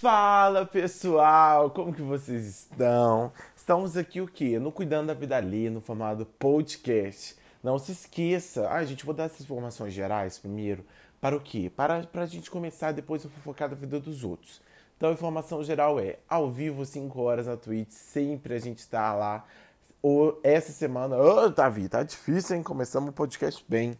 Fala pessoal, como que vocês estão? Estamos aqui o quê? No Cuidando da Vida Ali, no formato podcast. Não se esqueça, ah, gente, vou dar essas informações gerais primeiro. Para o quê? Para, para a gente começar depois a fofocar da vida dos outros. Então a informação geral é, ao vivo, 5 horas na Twitch, sempre a gente está lá. Ou, essa semana, ô oh, Davi, tá difícil, hein? Começamos o podcast bem.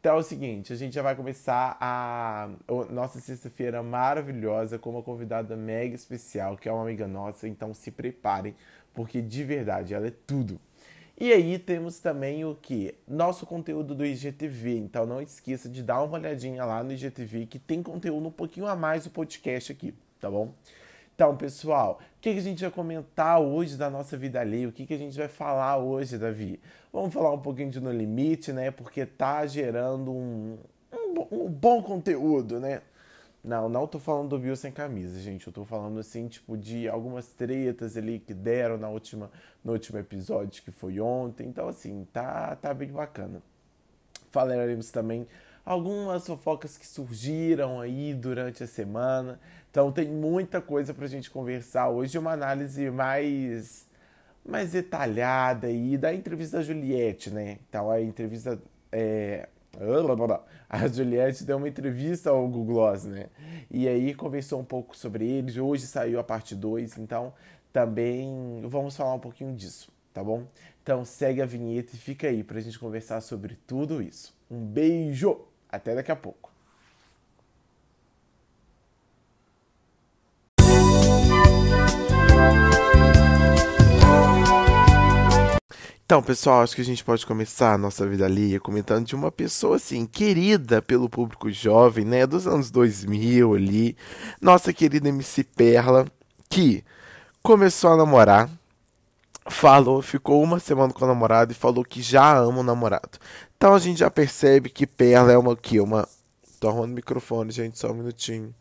Então é o seguinte, a gente já vai começar a nossa sexta-feira maravilhosa com uma convidada mega especial, que é uma amiga nossa, então se preparem, porque de verdade ela é tudo. E aí temos também o que? Nosso conteúdo do IGTV, então não esqueça de dar uma olhadinha lá no IGTV, que tem conteúdo um pouquinho a mais do podcast aqui, tá bom? Então, pessoal, o que, a gente vai comentar hoje da nossa vida alheia? O que, a gente vai falar hoje, Davi? Vamos falar um pouquinho de No Limite, né? Porque tá gerando um, um, um bom conteúdo, né? Não, não tô falando do Bill sem camisa, gente. Eu tô falando, assim, tipo, de algumas tretas ali que deram na última, no último episódio, que foi ontem. Então, assim, tá, tá bem bacana. Falaremos também algumas fofocas que surgiram aí durante a semana. Então tem muita coisa para a gente conversar hoje, uma análise mais mais detalhada aí da entrevista da Juliette, né? Então a entrevista é... a Juliette deu uma entrevista ao Google Gloss, né? E aí conversou um pouco sobre eles. Hoje saiu a parte 2, então também vamos falar um pouquinho disso, tá bom? Então segue a vinheta e fica aí pra gente conversar sobre tudo isso. Um beijo! Até daqui a pouco. Então, pessoal, acho que a gente pode começar a nossa vida ali comentando de uma pessoa assim, querida pelo público jovem, né, dos anos 2000 ali, nossa querida MC Perla, que começou a namorar, falou, ficou uma semana com o namorado e falou que já ama o namorado. Então a gente já percebe que Perla é uma que uma tô arrumando o microfone, gente, só um minutinho.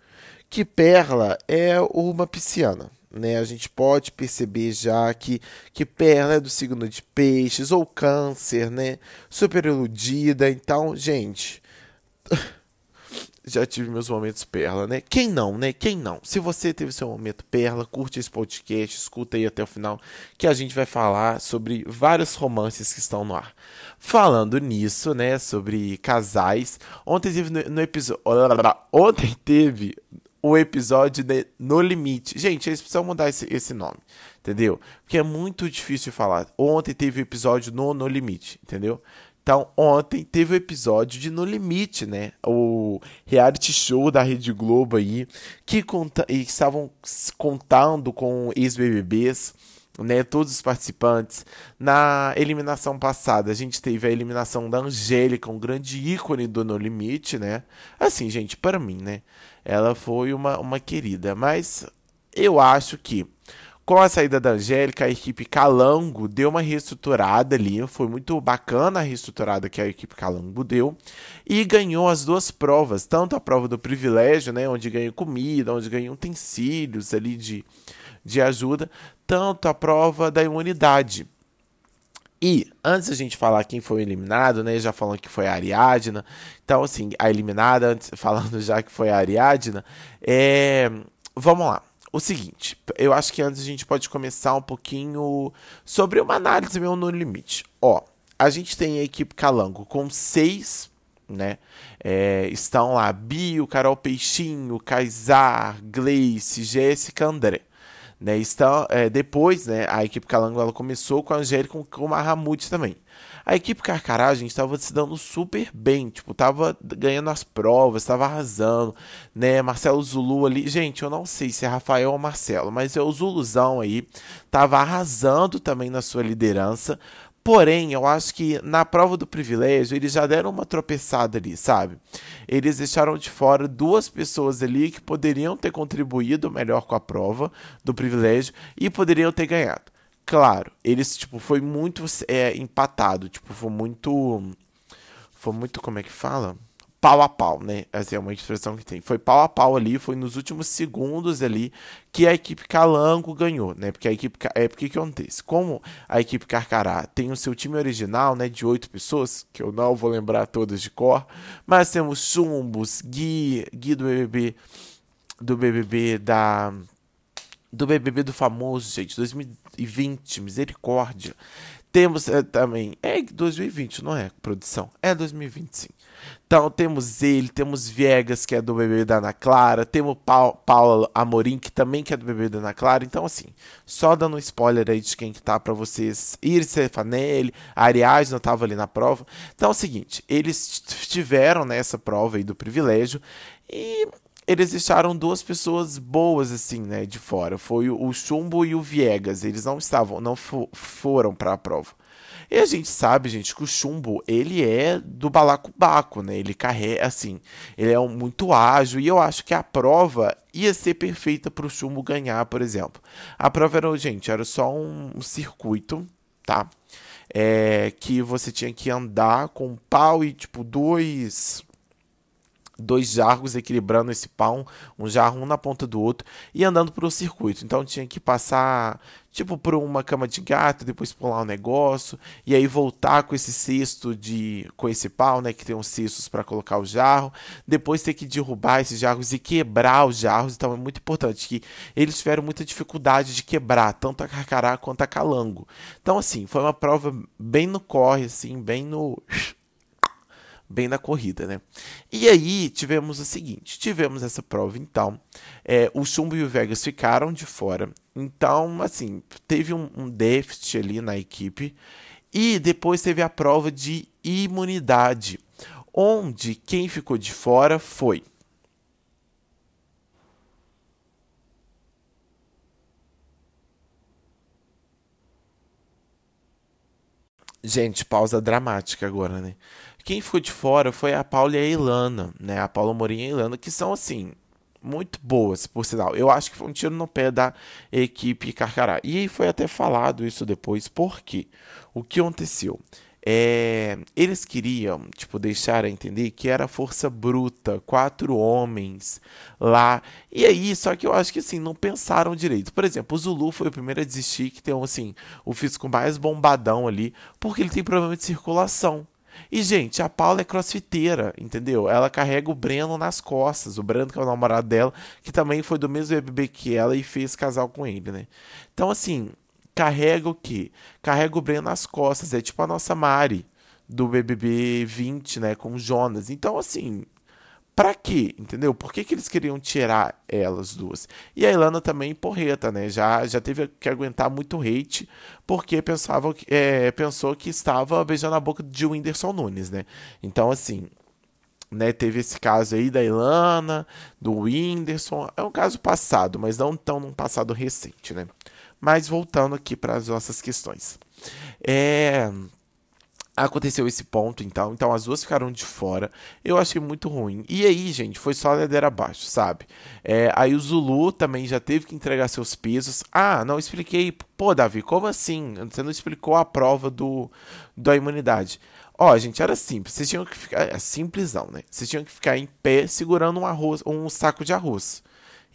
Que Perla é uma pisciana, né? A gente pode perceber já que que Perla é do signo de Peixes ou Câncer, né? Super iludida, então, gente, já tive meus momentos perla, né? Quem não, né? Quem não? Se você teve seu momento perla, curte esse podcast, escuta aí até o final, que a gente vai falar sobre vários romances que estão no ar. Falando nisso, né, sobre casais, ontem teve no, no episódio, ontem teve o episódio de No Limite. Gente, eles precisam mudar esse, esse nome, entendeu? Porque é muito difícil de falar. Ontem teve o episódio no No Limite, entendeu? Então, ontem teve o episódio de No Limite, né? O reality show da Rede Globo aí, que conta estavam contando com ex-BBBs, né? Todos os participantes. Na eliminação passada, a gente teve a eliminação da Angélica, um grande ícone do No Limite, né? Assim, gente, para mim, né? Ela foi uma, uma querida, mas eu acho que com a saída da Angélica, a equipe Calango deu uma reestruturada ali. Foi muito bacana a reestruturada que a equipe Calango deu. E ganhou as duas provas, tanto a prova do privilégio, né, onde ganha comida, onde ganha utensílios ali de, de ajuda, tanto a prova da imunidade. E antes a gente falar quem foi eliminado, né? Já falando que foi a Ariadna. Então, assim, a eliminada, antes, falando já que foi a Ariadna, é... vamos lá o seguinte, eu acho que antes a gente pode começar um pouquinho sobre uma análise meu no limite. Ó, a gente tem a equipe Calango com seis, né? É, estão lá Bio, Carol Peixinho, Kaysar, Gleice, Jéssica, André. Né, estão, é, depois, né, a equipe Calango ela começou com a Angélica com o Mahamud também. A equipe Carcará, gente, estava se dando super bem, tipo, tava ganhando as provas, estava arrasando, né? Marcelo Zulu ali, gente, eu não sei se é Rafael ou Marcelo, mas é o Zuluzão aí, tava arrasando também na sua liderança. Porém, eu acho que na prova do privilégio eles já deram uma tropeçada ali, sabe? Eles deixaram de fora duas pessoas ali que poderiam ter contribuído melhor com a prova do privilégio e poderiam ter ganhado. Claro, eles, tipo, foi muito é, empatado, tipo, foi muito. Foi muito, como é que fala? Pau a pau, né? Essa é uma expressão que tem. Foi pau a pau ali, foi nos últimos segundos ali que a equipe Calango ganhou, né? Porque a equipe. É porque que acontece? Como a equipe Carcará tem o seu time original, né? De oito pessoas, que eu não vou lembrar todas de cor, mas temos Chumbos, Gui, Gui do BBB do BBB da do BBB do famoso, gente, 2020, misericórdia. Temos é, também. É 2020, não é, produção? É 2020, sim. Então temos ele, temos Viegas, que é do bebê da Ana Clara, temos pa Paula Amorim, que também que é do bebê da Ana Clara. Então, assim, só dando um spoiler aí de quem que tá pra vocês. Iris Stefanelli, a Ariadna tava ali na prova. Então é o seguinte, eles tiveram nessa prova aí do privilégio e eles deixaram duas pessoas boas assim, né, de fora. Foi o Chumbo e o Viegas. Eles não estavam, não foram para a prova. E a gente sabe, gente, que o chumbo, ele é do balacobaco, né? Ele carrega, assim, ele é muito ágil e eu acho que a prova ia ser perfeita para o chumbo ganhar, por exemplo. A prova era, gente, era só um, um circuito, tá? É, que você tinha que andar com um pau e, tipo, dois dois jarros equilibrando esse pau, um jarro um na ponta do outro e andando para o circuito. Então tinha que passar tipo por uma cama de gato, depois pular um negócio e aí voltar com esse cesto de com esse pau, né, que tem uns cestos para colocar o jarro, depois ter que derrubar esses jarros e quebrar os jarros. Então é muito importante que eles tiveram muita dificuldade de quebrar tanto a carcará quanto a calango. Então assim, foi uma prova bem no corre assim, bem no bem na corrida, né? E aí tivemos o seguinte, tivemos essa prova então, é, o Chumbo e o Vegas ficaram de fora, então assim teve um, um déficit ali na equipe e depois teve a prova de imunidade, onde quem ficou de fora foi Gente, pausa dramática agora, né? Quem ficou de fora foi a Paula e a Ilana, né? A Paula Morim e a Ilana, que são assim, muito boas, por sinal. Eu acho que foi um tiro no pé da equipe Carcará. E foi até falado isso depois, porque o que aconteceu? É, eles queriam, tipo, deixar a entender que era força bruta, quatro homens lá. E aí, só que eu acho que assim, não pensaram direito. Por exemplo, o Zulu foi o primeiro a desistir, que tem assim, o físico mais bombadão ali, porque ele tem problema de circulação. E, gente, a Paula é crossfiteira, entendeu? Ela carrega o Breno nas costas. O Breno, que é o namorado dela, que também foi do mesmo BBB que ela e fez casal com ele, né? Então, assim, carrega o quê? Carrega o Breno nas costas. É tipo a nossa Mari do BBB 20, né? Com o Jonas. Então, assim, Pra quê? Entendeu? Por que, que eles queriam tirar elas duas? E a Ilana também porreta, né? Já, já teve que aguentar muito hate porque pensava, é, pensou que estava beijando a boca de Whindersson Nunes, né? Então, assim, né, teve esse caso aí da Ilana, do Whindersson. É um caso passado, mas não tão num passado recente, né? Mas voltando aqui para as nossas questões. É aconteceu esse ponto, então. Então as duas ficaram de fora. Eu achei muito ruim. E aí, gente, foi só ladeira abaixo, sabe? É, aí o Zulu também já teve que entregar seus pesos. Ah, não expliquei. Pô, Davi, como assim? Você não explicou a prova do da imunidade. Ó, gente, era simples. Vocês tinham que ficar. É simplesão, né? Vocês tinham que ficar em pé segurando um arroz, um saco de arroz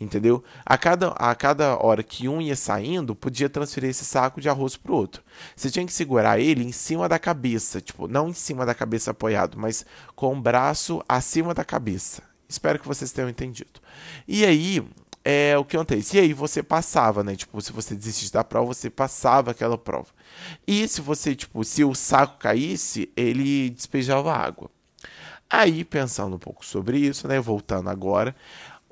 entendeu? A cada, a cada hora que um ia saindo, podia transferir esse saco de arroz para o outro. Você tinha que segurar ele em cima da cabeça, tipo, não em cima da cabeça apoiado, mas com o braço acima da cabeça. Espero que vocês tenham entendido. E aí, é o que acontece. E aí você passava, né? Tipo, se você desistisse da prova, você passava aquela prova. E se você, tipo, se o saco caísse, ele despejava água. Aí, pensando um pouco sobre isso, né? Voltando agora,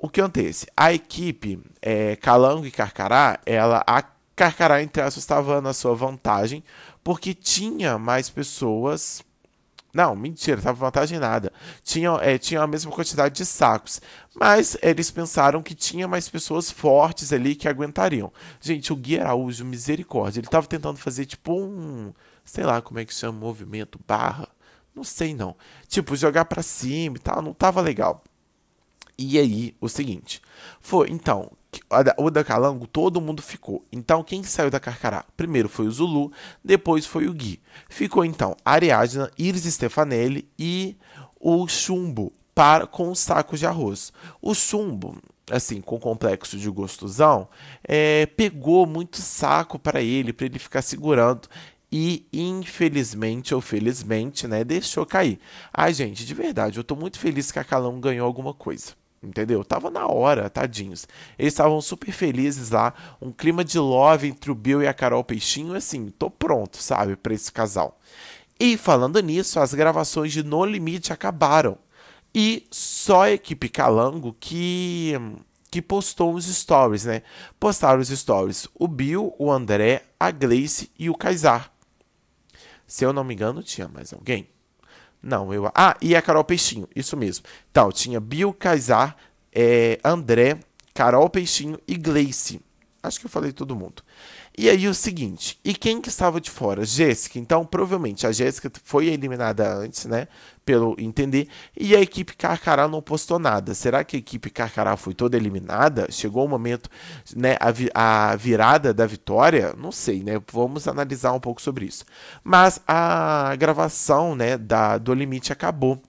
o que acontece? A equipe é, Calango e Carcará, ela, a Carcará, entre aspas, estava na sua vantagem, porque tinha mais pessoas. Não, mentira, estava vantagem nada. Tinha, é, tinha a mesma quantidade de sacos. Mas eles pensaram que tinha mais pessoas fortes ali que aguentariam. Gente, o Gui Araújo, misericórdia, ele estava tentando fazer tipo um. Sei lá como é que chama, movimento, barra. Não sei não. Tipo, jogar para cima e tal, não tava legal. E aí, o seguinte, foi, então, o da Calango, todo mundo ficou. Então, quem saiu da Carcará? Primeiro foi o Zulu, depois foi o Gui. Ficou, então, Ariadna, Iris Stefanelli e o Chumbo para, com os sacos de arroz. O Chumbo, assim, com complexo de gostosão, é, pegou muito saco para ele, para ele ficar segurando e infelizmente ou felizmente, né, deixou cair. Ai, gente, de verdade, eu tô muito feliz que a Calão ganhou alguma coisa Entendeu? Tava na hora, tadinhos. Eles estavam super felizes lá, um clima de love entre o Bill e a Carol Peixinho, assim, tô pronto, sabe, para esse casal. E falando nisso, as gravações de No Limite acabaram. E só a equipe Calango que que postou os stories, né? Postaram os stories o Bill, o André, a Gleice e o Kaysar. Se eu não me engano, tinha mais alguém. Não, eu. Ah, e a Carol Peixinho, isso mesmo. Então, tinha Bill, Kaysar, é, André, Carol Peixinho e Gleice. Acho que eu falei todo mundo. E aí o seguinte, e quem que estava de fora? Jéssica. Então, provavelmente a Jéssica foi eliminada antes, né? Pelo entender. E a equipe Carcará não postou nada. Será que a equipe Carcará foi toda eliminada? Chegou o momento, né? A, vi a virada da vitória? Não sei, né? Vamos analisar um pouco sobre isso. Mas a gravação, né? Da, do limite acabou.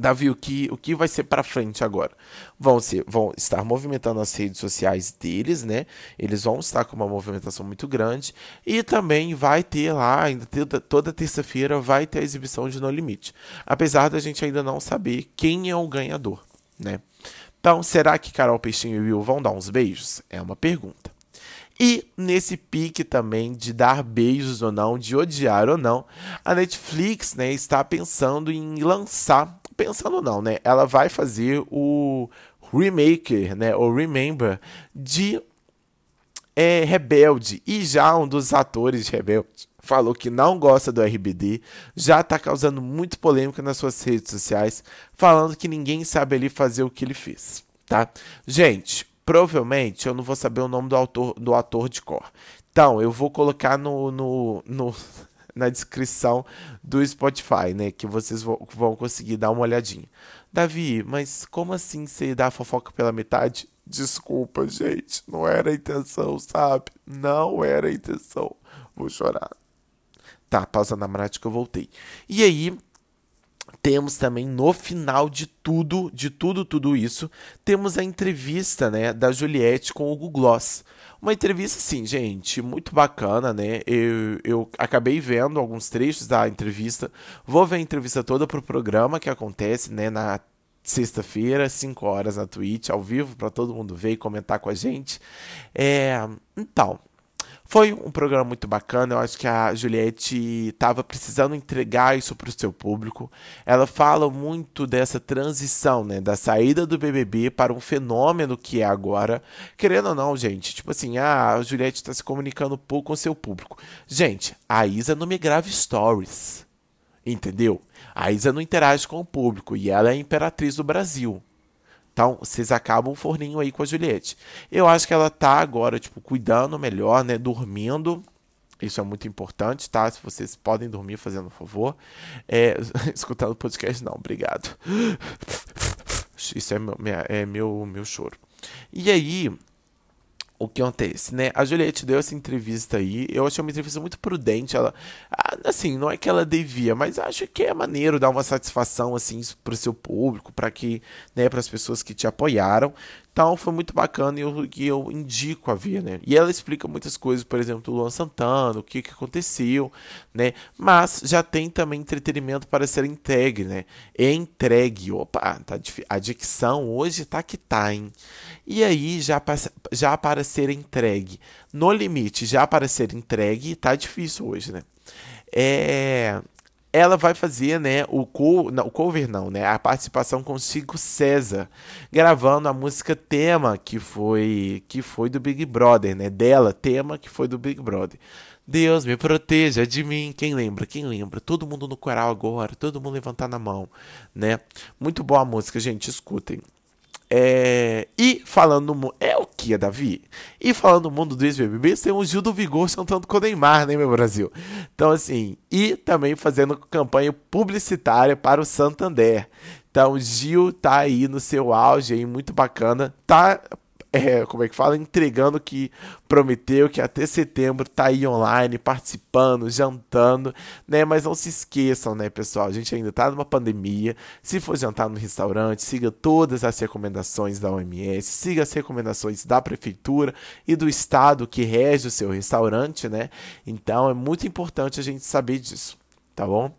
Davi, o que, o que vai ser para frente agora? Vão, ser, vão estar movimentando as redes sociais deles, né? Eles vão estar com uma movimentação muito grande. E também vai ter lá, ainda toda, terça-feira, vai ter a exibição de No Limite. Apesar da gente ainda não saber quem é o ganhador, né? Então, será que Carol Peixinho e Will vão dar uns beijos? É uma pergunta. E nesse pique também de dar beijos ou não, de odiar ou não, a Netflix né, está pensando em lançar pensando não, né? Ela vai fazer o remake, né? O remember de é, Rebelde. E já um dos atores de Rebelde falou que não gosta do RBD, já tá causando muito polêmica nas suas redes sociais, falando que ninguém sabe ali fazer o que ele fez, tá? Gente, provavelmente eu não vou saber o nome do autor do ator de cor. Então, eu vou colocar no, no, no na descrição do Spotify, né? Que vocês vão conseguir dar uma olhadinha. Davi, mas como assim você dá a fofoca pela metade? Desculpa, gente. Não era a intenção, sabe? Não era a intenção. Vou chorar. Tá, pausa na prática, eu voltei. E aí, temos também no final de tudo, de tudo, tudo isso, temos a entrevista, né, da Juliette com o Google Gloss. Uma entrevista, assim, gente, muito bacana, né? Eu, eu acabei vendo alguns trechos da entrevista. Vou ver a entrevista toda pro programa que acontece, né, na sexta-feira, 5 horas na Twitch, ao vivo, para todo mundo ver e comentar com a gente. É, então, foi um programa muito bacana. Eu acho que a Juliette estava precisando entregar isso para o seu público. Ela fala muito dessa transição, né? Da saída do BBB para um fenômeno que é agora. Querendo ou não, gente, tipo assim, ah, a Juliette está se comunicando pouco com o seu público. Gente, a Isa não me grava stories. Entendeu? A Isa não interage com o público e ela é a imperatriz do Brasil. Então, vocês acabam o forninho aí com a Juliette. Eu acho que ela tá agora, tipo, cuidando melhor, né? Dormindo. Isso é muito importante, tá? Se vocês podem dormir, fazendo um favor. É, escutando podcast, não, obrigado. Isso é meu, é meu, meu choro. E aí, o que acontece, né? A Juliette deu essa entrevista aí. Eu achei uma entrevista muito prudente. Ela, assim, não é que ela devia, mas acho que é maneiro dar uma satisfação assim pro seu público, para que, né, para as pessoas que te apoiaram. Então foi muito bacana e eu, e eu indico a ver, né? E ela explica muitas coisas, por exemplo, do Luan Santana, o que, que aconteceu, né? Mas já tem também entretenimento para ser entregue, né? Entregue. Opa, tá, a dicção hoje tá que tá, hein? E aí, já, já para ser entregue. No limite, já para ser entregue, tá difícil hoje, né? É, ela vai fazer, né, o, co não, o cover não, né, a participação com Chico César, gravando a música tema que foi que foi do Big Brother, né, dela, tema que foi do Big Brother. Deus me proteja de mim. Quem lembra? Quem lembra? Todo mundo no coral agora, todo mundo levantar na mão, né? Muito boa a música, gente, escutem. É, e falando no é o que, Davi? E falando no mundo do ex-BBB, tem o Gil do Vigor cantando com o Neymar, né, meu Brasil? Então, assim, e também fazendo campanha publicitária para o Santander. Então, Gil tá aí no seu auge aí, muito bacana. Tá é, como é que fala, entregando que prometeu que até setembro tá aí online, participando, jantando, né? Mas não se esqueçam, né, pessoal? A gente ainda tá numa pandemia. Se for jantar no restaurante, siga todas as recomendações da OMS, siga as recomendações da prefeitura e do estado que rege o seu restaurante, né? Então é muito importante a gente saber disso, tá bom?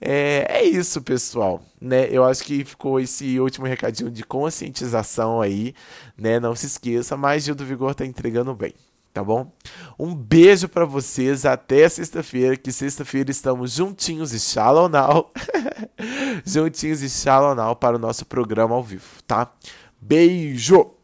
É, é isso, pessoal. Né? Eu acho que ficou esse último recadinho de conscientização aí, né? Não se esqueça, mas Gil do Vigor tá entregando bem tá bom? Um beijo para vocês, até sexta-feira, que sexta-feira estamos juntinhos e shalom juntinhos e shalom para o nosso programa ao vivo, tá? Beijo!